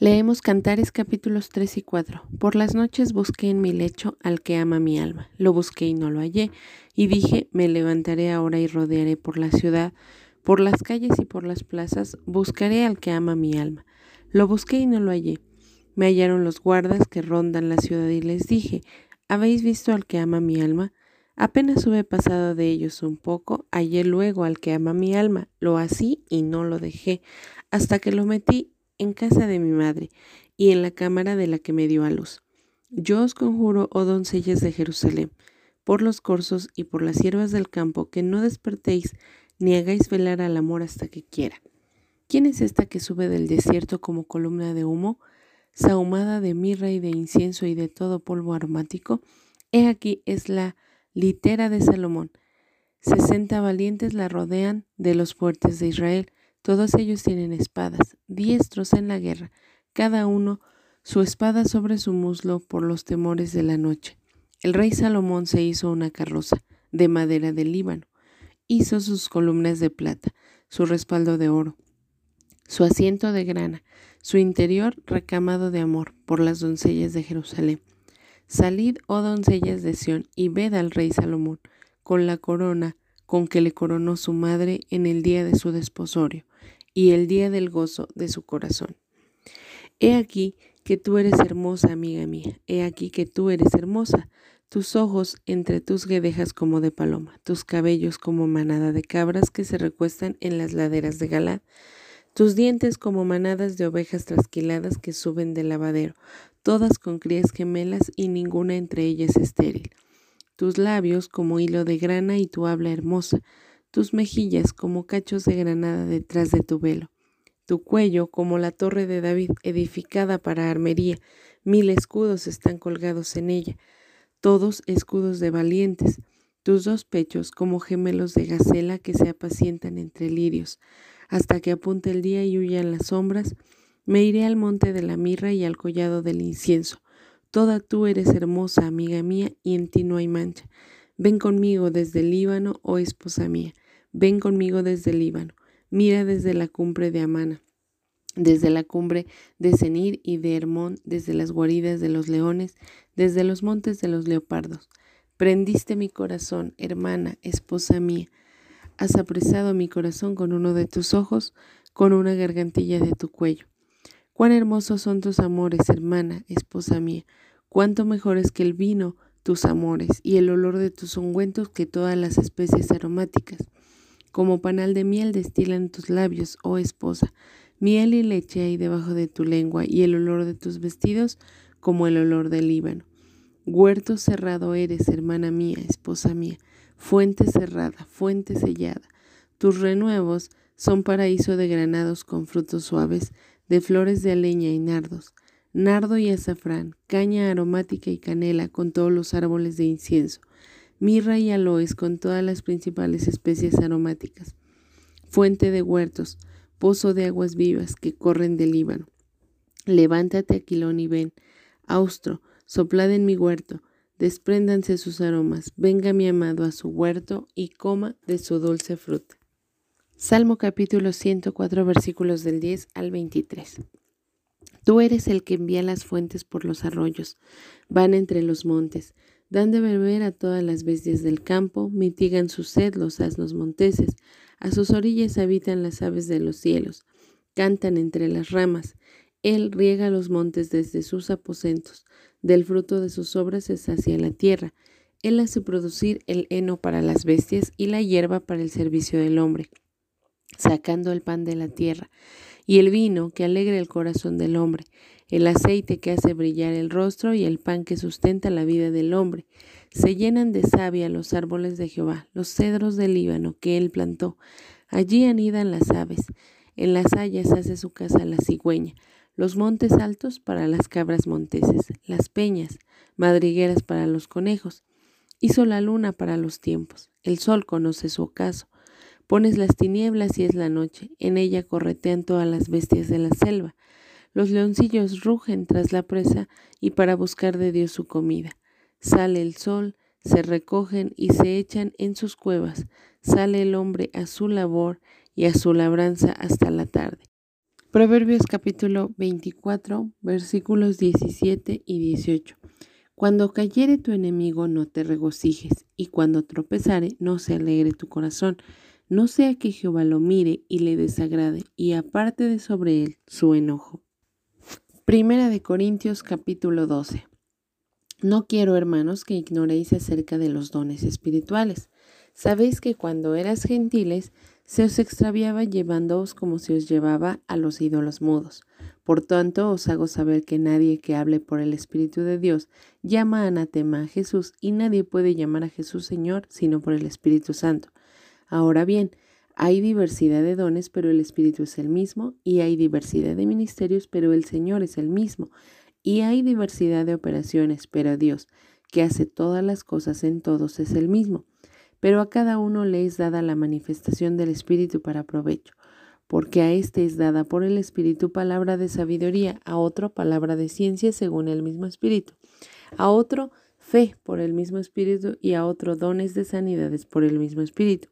Leemos Cantares capítulos 3 y 4. Por las noches busqué en mi lecho al que ama mi alma. Lo busqué y no lo hallé. Y dije, me levantaré ahora y rodearé por la ciudad, por las calles y por las plazas, buscaré al que ama mi alma. Lo busqué y no lo hallé. Me hallaron los guardas que rondan la ciudad y les dije, ¿habéis visto al que ama mi alma? Apenas hube pasado de ellos un poco, hallé luego al que ama mi alma, lo así y no lo dejé, hasta que lo metí en casa de mi madre y en la cámara de la que me dio a luz. Yo os conjuro, oh doncellas de Jerusalén, por los corzos y por las hierbas del campo, que no despertéis ni hagáis velar al amor hasta que quiera. ¿Quién es esta que sube del desierto como columna de humo, sahumada de mirra y de incienso y de todo polvo aromático? He aquí es la litera de Salomón. Sesenta valientes la rodean de los fuertes de Israel. Todos ellos tienen espadas, diestros en la guerra, cada uno su espada sobre su muslo por los temores de la noche. El rey Salomón se hizo una carroza de madera del Líbano, hizo sus columnas de plata, su respaldo de oro, su asiento de grana, su interior recamado de amor por las doncellas de Jerusalén. Salid, oh doncellas de Sión, y ved al rey Salomón, con la corona con que le coronó su madre en el día de su desposorio y el día del gozo de su corazón. He aquí que tú eres hermosa, amiga mía, he aquí que tú eres hermosa, tus ojos entre tus guedejas como de paloma, tus cabellos como manada de cabras que se recuestan en las laderas de Galad, tus dientes como manadas de ovejas trasquiladas que suben del lavadero, todas con crías gemelas y ninguna entre ellas estéril. Tus labios como hilo de grana y tu habla hermosa, tus mejillas como cachos de granada detrás de tu velo, tu cuello como la torre de David edificada para armería, mil escudos están colgados en ella, todos escudos de valientes, tus dos pechos como gemelos de gacela que se apacientan entre lirios, hasta que apunte el día y huyan las sombras, me iré al monte de la mirra y al collado del incienso, Toda tú eres hermosa, amiga mía, y en ti no hay mancha. Ven conmigo desde el Líbano, oh esposa mía. Ven conmigo desde el Líbano. Mira desde la cumbre de Amana, desde la cumbre de Senir y de Hermón, desde las guaridas de los leones, desde los montes de los leopardos. Prendiste mi corazón, hermana, esposa mía. Has apresado mi corazón con uno de tus ojos, con una gargantilla de tu cuello. Cuán hermosos son tus amores, hermana, esposa mía, cuánto mejores que el vino tus amores y el olor de tus ungüentos que todas las especies aromáticas. Como panal de miel destilan tus labios, oh esposa, miel y leche hay debajo de tu lengua y el olor de tus vestidos como el olor del Líbano. Huerto cerrado eres, hermana mía, esposa mía, fuente cerrada, fuente sellada. Tus renuevos son paraíso de granados con frutos suaves, de flores de aleña y nardos, nardo y azafrán, caña aromática y canela con todos los árboles de incienso, mirra y aloes con todas las principales especies aromáticas, fuente de huertos, pozo de aguas vivas que corren del Líbano. Levántate, Aquilón, y ven, austro, soplad en mi huerto, despréndanse sus aromas, venga mi amado a su huerto y coma de su dulce fruta. Salmo capítulo 104 versículos del 10 al 23. Tú eres el que envía las fuentes por los arroyos, van entre los montes, dan de beber a todas las bestias del campo, mitigan su sed los asnos monteses, a sus orillas habitan las aves de los cielos, cantan entre las ramas, él riega los montes desde sus aposentos, del fruto de sus obras se sacia la tierra, él hace producir el heno para las bestias y la hierba para el servicio del hombre sacando el pan de la tierra, y el vino que alegra el corazón del hombre, el aceite que hace brillar el rostro y el pan que sustenta la vida del hombre. Se llenan de savia los árboles de Jehová, los cedros del Líbano que él plantó. Allí anidan las aves, en las hayas hace su casa la cigüeña, los montes altos para las cabras monteses, las peñas, madrigueras para los conejos. Hizo la luna para los tiempos, el sol conoce su ocaso, Pones las tinieblas y es la noche, en ella corretean todas las bestias de la selva. Los leoncillos rugen tras la presa y para buscar de Dios su comida. Sale el sol, se recogen y se echan en sus cuevas. Sale el hombre a su labor y a su labranza hasta la tarde. Proverbios capítulo 24, versículos 17 y 18. Cuando cayere tu enemigo no te regocijes, y cuando tropezare no se alegre tu corazón, no sea que Jehová lo mire y le desagrade, y aparte de sobre él su enojo. Primera de Corintios capítulo 12. No quiero, hermanos, que ignoréis acerca de los dones espirituales. Sabéis que cuando eras gentiles, se os extraviaba llevándoos como se os llevaba a los ídolos mudos. Por tanto, os hago saber que nadie que hable por el Espíritu de Dios llama anatema a Jesús, y nadie puede llamar a Jesús Señor sino por el Espíritu Santo. Ahora bien, hay diversidad de dones, pero el Espíritu es el mismo, y hay diversidad de ministerios, pero el Señor es el mismo, y hay diversidad de operaciones, pero Dios, que hace todas las cosas en todos, es el mismo. Pero a cada uno le es dada la manifestación del Espíritu para provecho, porque a éste es dada por el Espíritu palabra de sabiduría, a otro palabra de ciencia según el mismo Espíritu, a otro fe por el mismo Espíritu y a otro dones de sanidades por el mismo Espíritu,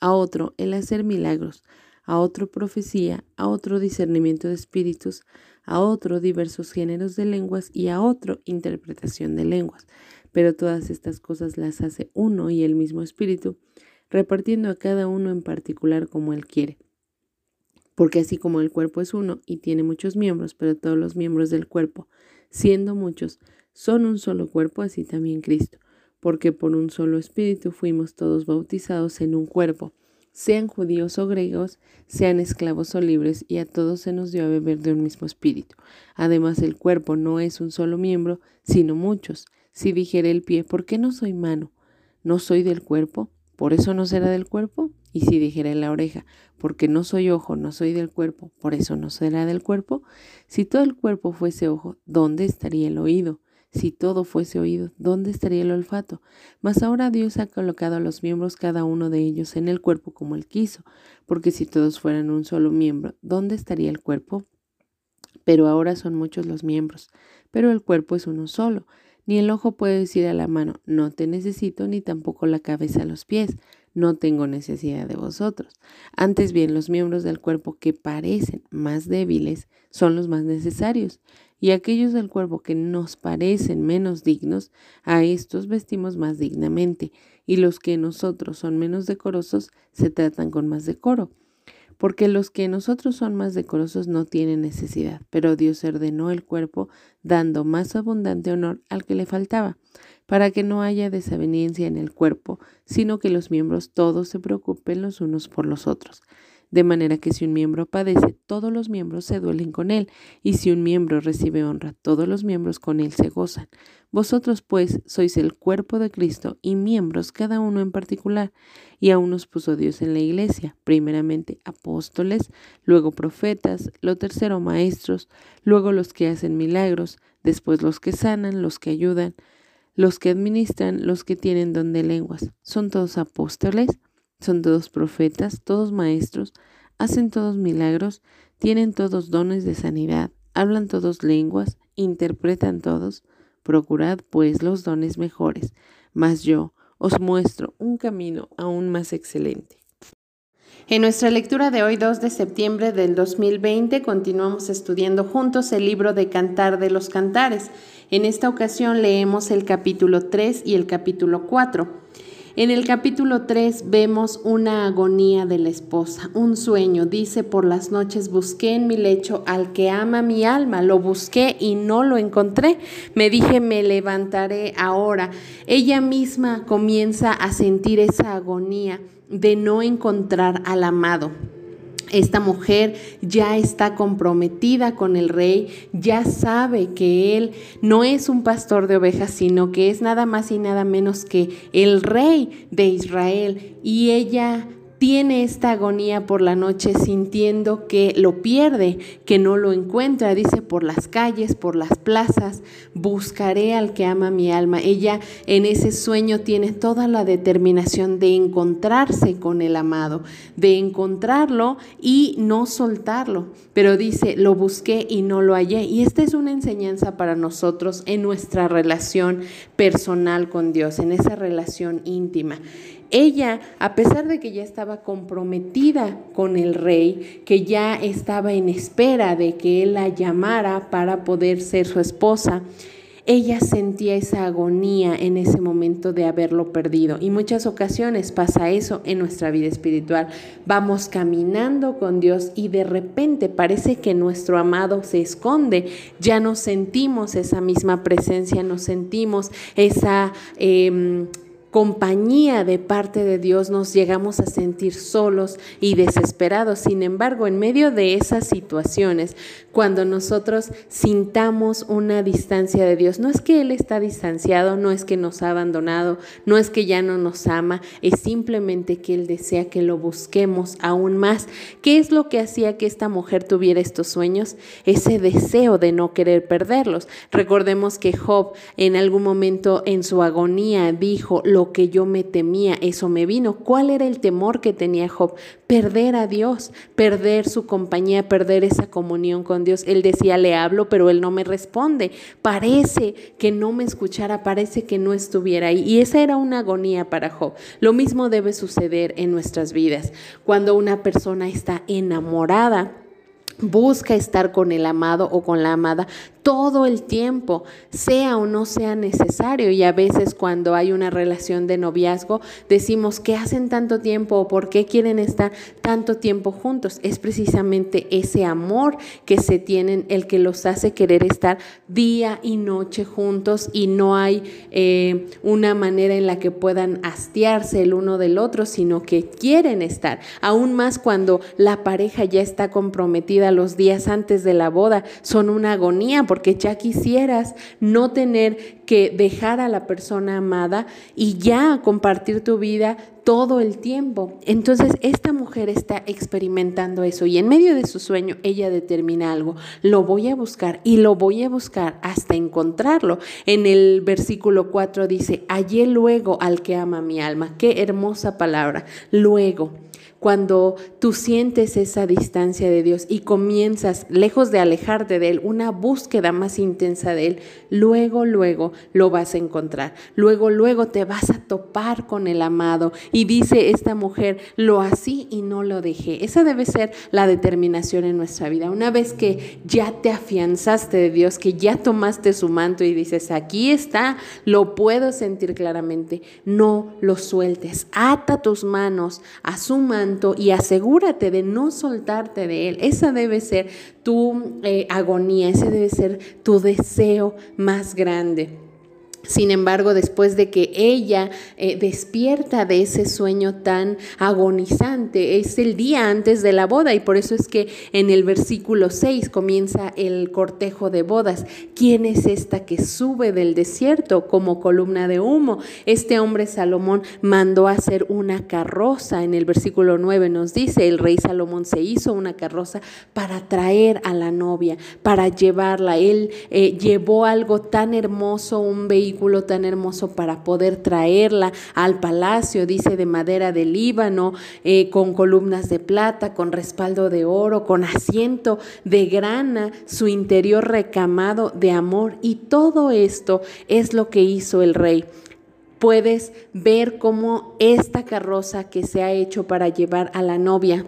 a otro el hacer milagros, a otro profecía, a otro discernimiento de espíritus, a otro diversos géneros de lenguas y a otro interpretación de lenguas pero todas estas cosas las hace uno y el mismo Espíritu, repartiendo a cada uno en particular como Él quiere. Porque así como el cuerpo es uno y tiene muchos miembros, pero todos los miembros del cuerpo, siendo muchos, son un solo cuerpo, así también Cristo, porque por un solo Espíritu fuimos todos bautizados en un cuerpo, sean judíos o griegos, sean esclavos o libres, y a todos se nos dio a beber de un mismo Espíritu. Además, el cuerpo no es un solo miembro, sino muchos. Si dijere el pie, ¿por qué no soy mano? ¿No soy del cuerpo? ¿Por eso no será del cuerpo? Y si dijere la oreja, porque no soy ojo, no soy del cuerpo, por eso no será del cuerpo. Si todo el cuerpo fuese ojo, ¿dónde estaría el oído? Si todo fuese oído, ¿dónde estaría el olfato? Mas ahora Dios ha colocado a los miembros cada uno de ellos en el cuerpo como él quiso, porque si todos fueran un solo miembro, ¿dónde estaría el cuerpo? Pero ahora son muchos los miembros, pero el cuerpo es uno solo. Ni el ojo puede decir a la mano, no te necesito, ni tampoco la cabeza a los pies, no tengo necesidad de vosotros. Antes bien, los miembros del cuerpo que parecen más débiles son los más necesarios, y aquellos del cuerpo que nos parecen menos dignos, a estos vestimos más dignamente, y los que nosotros son menos decorosos se tratan con más decoro porque los que nosotros son más decorosos no tienen necesidad, pero Dios ordenó el cuerpo dando más abundante honor al que le faltaba, para que no haya desaveniencia en el cuerpo, sino que los miembros todos se preocupen los unos por los otros. De manera que si un miembro padece, todos los miembros se duelen con él, y si un miembro recibe honra, todos los miembros con él se gozan. Vosotros pues sois el cuerpo de Cristo y miembros cada uno en particular, y aún nos puso Dios en la iglesia, primeramente apóstoles, luego profetas, lo tercero maestros, luego los que hacen milagros, después los que sanan, los que ayudan, los que administran, los que tienen don de lenguas. ¿Son todos apóstoles? Son todos profetas, todos maestros, hacen todos milagros, tienen todos dones de sanidad, hablan todos lenguas, interpretan todos. Procurad pues los dones mejores, mas yo os muestro un camino aún más excelente. En nuestra lectura de hoy, 2 de septiembre del 2020, continuamos estudiando juntos el libro de Cantar de los Cantares. En esta ocasión leemos el capítulo 3 y el capítulo 4. En el capítulo 3 vemos una agonía de la esposa, un sueño. Dice, por las noches busqué en mi lecho al que ama mi alma, lo busqué y no lo encontré. Me dije, me levantaré ahora. Ella misma comienza a sentir esa agonía de no encontrar al amado. Esta mujer ya está comprometida con el rey, ya sabe que él no es un pastor de ovejas, sino que es nada más y nada menos que el rey de Israel. Y ella tiene esta agonía por la noche sintiendo que lo pierde, que no lo encuentra. Dice, por las calles, por las plazas, buscaré al que ama mi alma. Ella en ese sueño tiene toda la determinación de encontrarse con el amado, de encontrarlo y no soltarlo. Pero dice, lo busqué y no lo hallé. Y esta es una enseñanza para nosotros en nuestra relación personal con Dios, en esa relación íntima. Ella, a pesar de que ya estaba comprometida con el rey, que ya estaba en espera de que él la llamara para poder ser su esposa, ella sentía esa agonía en ese momento de haberlo perdido. Y muchas ocasiones pasa eso en nuestra vida espiritual. Vamos caminando con Dios y de repente parece que nuestro amado se esconde. Ya no sentimos esa misma presencia, no sentimos esa... Em, compañía de parte de Dios nos llegamos a sentir solos y desesperados. Sin embargo, en medio de esas situaciones, cuando nosotros sintamos una distancia de Dios, no es que Él está distanciado, no es que nos ha abandonado, no es que ya no nos ama, es simplemente que Él desea que lo busquemos aún más. ¿Qué es lo que hacía que esta mujer tuviera estos sueños? Ese deseo de no querer perderlos. Recordemos que Job en algún momento en su agonía dijo, lo que yo me temía, eso me vino. ¿Cuál era el temor que tenía Job? Perder a Dios, perder su compañía, perder esa comunión con Dios. Él decía, le hablo, pero él no me responde. Parece que no me escuchara, parece que no estuviera ahí. Y esa era una agonía para Job. Lo mismo debe suceder en nuestras vidas. Cuando una persona está enamorada, busca estar con el amado o con la amada, todo el tiempo, sea o no sea necesario. Y a veces cuando hay una relación de noviazgo, decimos que hacen tanto tiempo o por qué quieren estar tanto tiempo juntos. Es precisamente ese amor que se tienen el que los hace querer estar día y noche juntos y no hay eh, una manera en la que puedan hastiarse el uno del otro, sino que quieren estar. Aún más cuando la pareja ya está comprometida los días antes de la boda, son una agonía porque ya quisieras no tener que dejar a la persona amada y ya compartir tu vida todo el tiempo. Entonces, esta mujer está experimentando eso y en medio de su sueño ella determina algo, lo voy a buscar y lo voy a buscar hasta encontrarlo. En el versículo 4 dice, hallé luego al que ama mi alma. Qué hermosa palabra, luego cuando tú sientes esa distancia de Dios y comienzas, lejos de alejarte de Él, una búsqueda más intensa de Él, luego, luego lo vas a encontrar. Luego, luego te vas a topar con el amado. Y dice esta mujer, lo así y no lo dejé. Esa debe ser la determinación en nuestra vida. Una vez que ya te afianzaste de Dios, que ya tomaste su manto y dices, aquí está, lo puedo sentir claramente, no lo sueltes. Ata tus manos a su y asegúrate de no soltarte de Él. Esa debe ser tu eh, agonía, ese debe ser tu deseo más grande. Sin embargo, después de que ella eh, despierta de ese sueño tan agonizante, es el día antes de la boda y por eso es que en el versículo 6 comienza el cortejo de bodas. ¿Quién es esta que sube del desierto como columna de humo? Este hombre Salomón mandó hacer una carroza. En el versículo 9 nos dice, el rey Salomón se hizo una carroza para traer a la novia, para llevarla. Él eh, llevó algo tan hermoso, un vehículo tan hermoso para poder traerla al palacio, dice de madera de Líbano, eh, con columnas de plata, con respaldo de oro, con asiento de grana, su interior recamado de amor. Y todo esto es lo que hizo el rey puedes ver cómo esta carroza que se ha hecho para llevar a la novia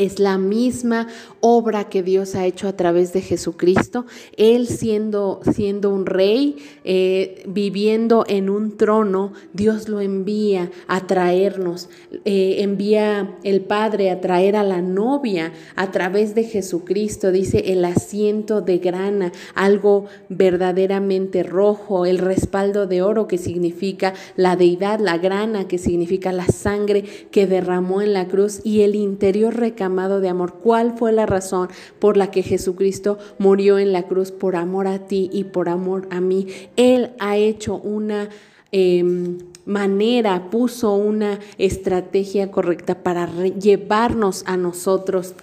es la misma obra que Dios ha hecho a través de Jesucristo. Él siendo, siendo un rey, eh, viviendo en un trono, Dios lo envía a traernos. Eh, envía el Padre a traer a la novia a través de Jesucristo. Dice el asiento de grana, algo verdaderamente rojo, el respaldo de oro que significa la deidad, la grana que significa la sangre que derramó en la cruz y el interior de amor. ¿Cuál fue la razón por la que Jesucristo murió en la cruz? Por amor a ti y por amor a mí. Él ha hecho una... Em, manera, puso una estrategia correcta para llevarnos a nosotros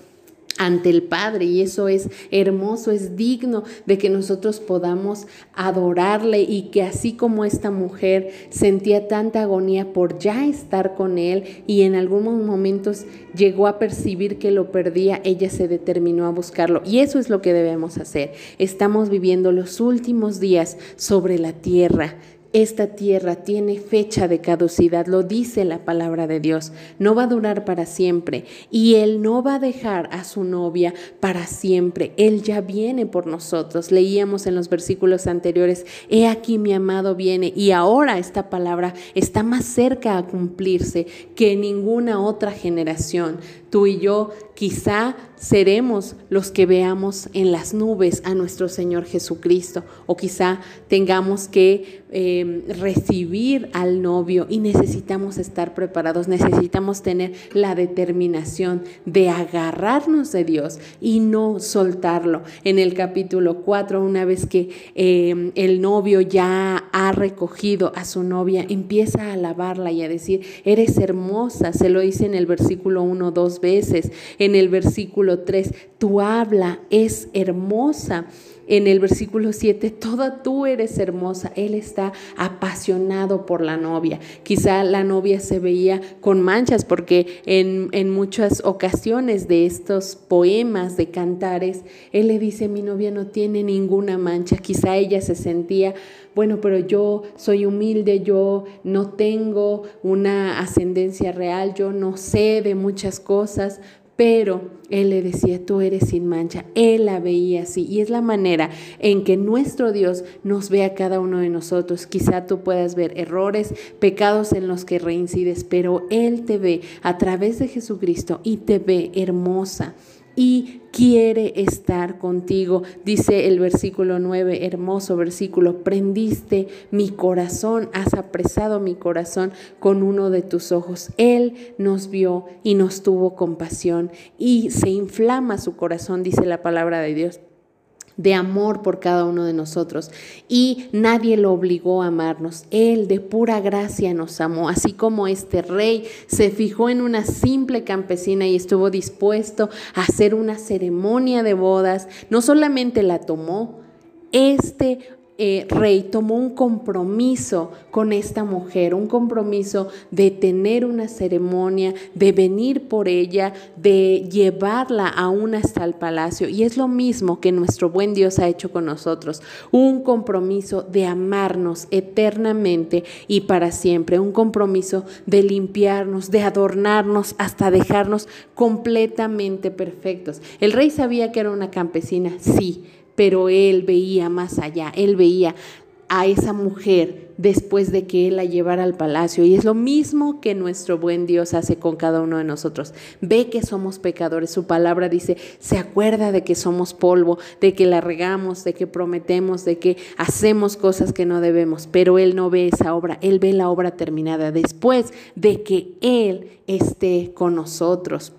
ante el Padre y eso es hermoso, es digno de que nosotros podamos adorarle y que así como esta mujer sentía tanta agonía por ya estar con él y en algunos momentos llegó a percibir que lo perdía, ella se determinó a buscarlo y eso es lo que debemos hacer. Estamos viviendo los últimos días sobre la tierra esta tierra tiene fecha de caducidad, lo dice la palabra de Dios, no va a durar para siempre y Él no va a dejar a su novia para siempre, Él ya viene por nosotros. Leíamos en los versículos anteriores, he aquí mi amado viene y ahora esta palabra está más cerca a cumplirse que ninguna otra generación. Tú y yo quizá seremos los que veamos en las nubes a nuestro Señor Jesucristo o quizá tengamos que em, recibir al novio y necesitamos estar preparados, necesitamos tener la determinación de agarrarnos de Dios y no soltarlo. En el capítulo 4, una vez que em, el novio ya ha recogido a su novia, empieza a alabarla y a decir, eres hermosa, se lo dice en el versículo 1 dos veces, en el versículo 3, tu habla es hermosa. En el versículo 7, toda tú eres hermosa. Él está apasionado por la novia. Quizá la novia se veía con manchas porque en, en muchas ocasiones de estos poemas de cantares, él le dice, mi novia no tiene ninguna mancha. Quizá ella se sentía bueno, pero yo soy humilde, yo no tengo una ascendencia real, yo no sé de muchas cosas, pero él le decía, tú eres sin mancha. Él la veía así. Y es la manera en que nuestro Dios nos ve a cada uno de nosotros. Quizá tú puedas ver errores, pecados en los que reincides, pero Él te ve a través de Jesucristo y te ve hermosa y quiere estar contigo. Dice el versículo 9, hermoso versículo, prendiste mi corazón, has apresado mi corazón con uno de tus ojos. Él nos vio y nos tuvo compasión y se inflama su corazón, dice la palabra de Dios de amor por cada uno de nosotros. Y nadie lo obligó a amarnos. Él de pura gracia nos amó, así como este rey se fijó en una simple campesina y estuvo dispuesto a hacer una ceremonia de bodas. No solamente la tomó, este eh, rey tomó un compromiso con esta mujer, un compromiso de tener una ceremonia, de venir por ella, de llevarla aún hasta el palacio. Y es lo mismo que nuestro buen Dios ha hecho con nosotros, un compromiso de amarnos eternamente y para siempre, un compromiso de limpiarnos, de adornarnos hasta dejarnos completamente perfectos. El rey sabía que era una campesina, sí pero él veía más allá, él veía a esa mujer después de que él la llevara al palacio. Y es lo mismo que nuestro buen Dios hace con cada uno de nosotros. Ve que somos pecadores. Su palabra dice, se acuerda de que somos polvo, de que la regamos, de que prometemos, de que hacemos cosas que no debemos. Pero Él no ve esa obra, Él ve la obra terminada después de que Él esté con nosotros.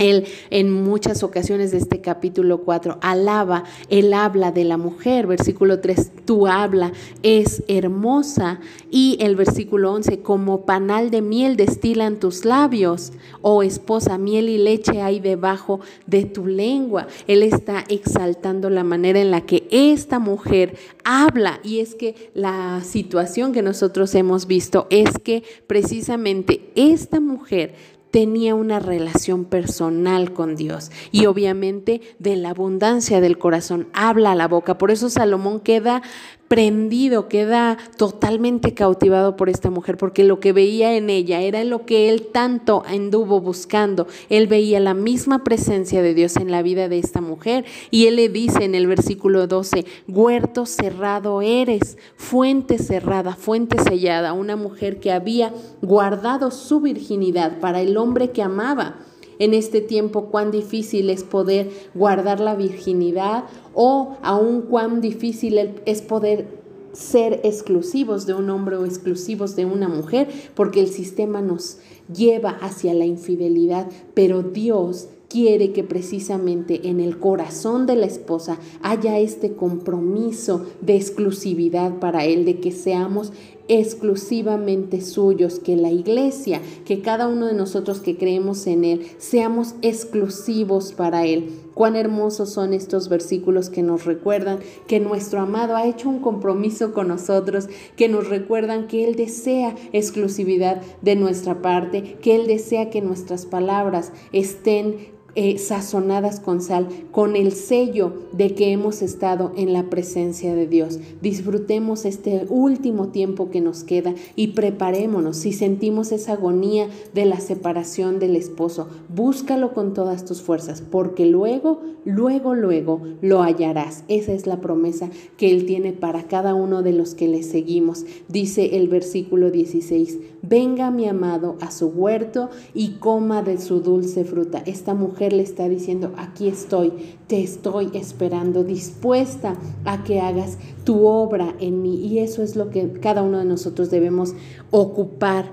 Él en muchas ocasiones de este capítulo 4 alaba, él habla de la mujer, versículo 3, tu habla es hermosa. Y el versículo 11, como panal de miel destilan tus labios, oh esposa, miel y leche hay debajo de tu lengua. Él está exaltando la manera en la que esta mujer habla. Y es que la situación que nosotros hemos visto es que precisamente esta mujer tenía una relación personal con Dios y obviamente de la abundancia del corazón habla la boca. Por eso Salomón queda prendido, queda totalmente cautivado por esta mujer, porque lo que veía en ella era lo que él tanto anduvo buscando. Él veía la misma presencia de Dios en la vida de esta mujer y él le dice en el versículo 12, huerto cerrado eres, fuente cerrada, fuente sellada, una mujer que había guardado su virginidad para el hombre que amaba en este tiempo cuán difícil es poder guardar la virginidad o aún cuán difícil es poder ser exclusivos de un hombre o exclusivos de una mujer, porque el sistema nos lleva hacia la infidelidad, pero Dios quiere que precisamente en el corazón de la esposa haya este compromiso de exclusividad para él, de que seamos exclusivamente suyos, que la iglesia, que cada uno de nosotros que creemos en Él, seamos exclusivos para Él. Cuán hermosos son estos versículos que nos recuerdan que nuestro amado ha hecho un compromiso con nosotros, que nos recuerdan que Él desea exclusividad de nuestra parte, que Él desea que nuestras palabras estén eh, sazonadas con sal, con el sello de que hemos estado en la presencia de Dios. Disfrutemos este último tiempo que nos queda y preparémonos. Si sentimos esa agonía de la separación del esposo, búscalo con todas tus fuerzas, porque luego, luego, luego lo hallarás. Esa es la promesa que Él tiene para cada uno de los que le seguimos. Dice el versículo 16, venga mi amado a su huerto y coma de su dulce fruta. Esta mujer le está diciendo, aquí estoy, te estoy esperando, dispuesta a que hagas tu obra en mí. Y eso es lo que cada uno de nosotros debemos ocupar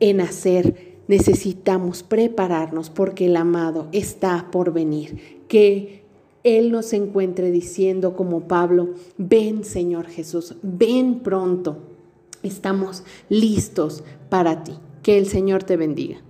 en hacer. Necesitamos prepararnos porque el amado está por venir. Que Él nos encuentre diciendo como Pablo, ven Señor Jesús, ven pronto. Estamos listos para ti. Que el Señor te bendiga.